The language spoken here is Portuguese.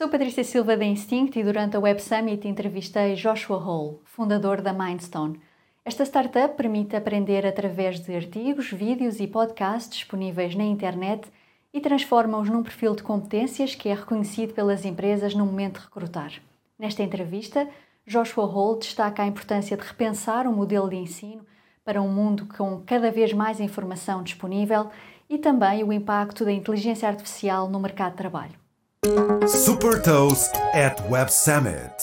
Sou Patrícia Silva da Instinct e durante a Web Summit entrevistei Joshua Hall, fundador da Mindstone. Esta startup permite aprender através de artigos, vídeos e podcasts disponíveis na internet e transforma-os num perfil de competências que é reconhecido pelas empresas no momento de recrutar. Nesta entrevista, Joshua Hall destaca a importância de repensar o modelo de ensino para um mundo com cada vez mais informação disponível e também o impacto da inteligência artificial no mercado de trabalho. Super Toast at Web Summit.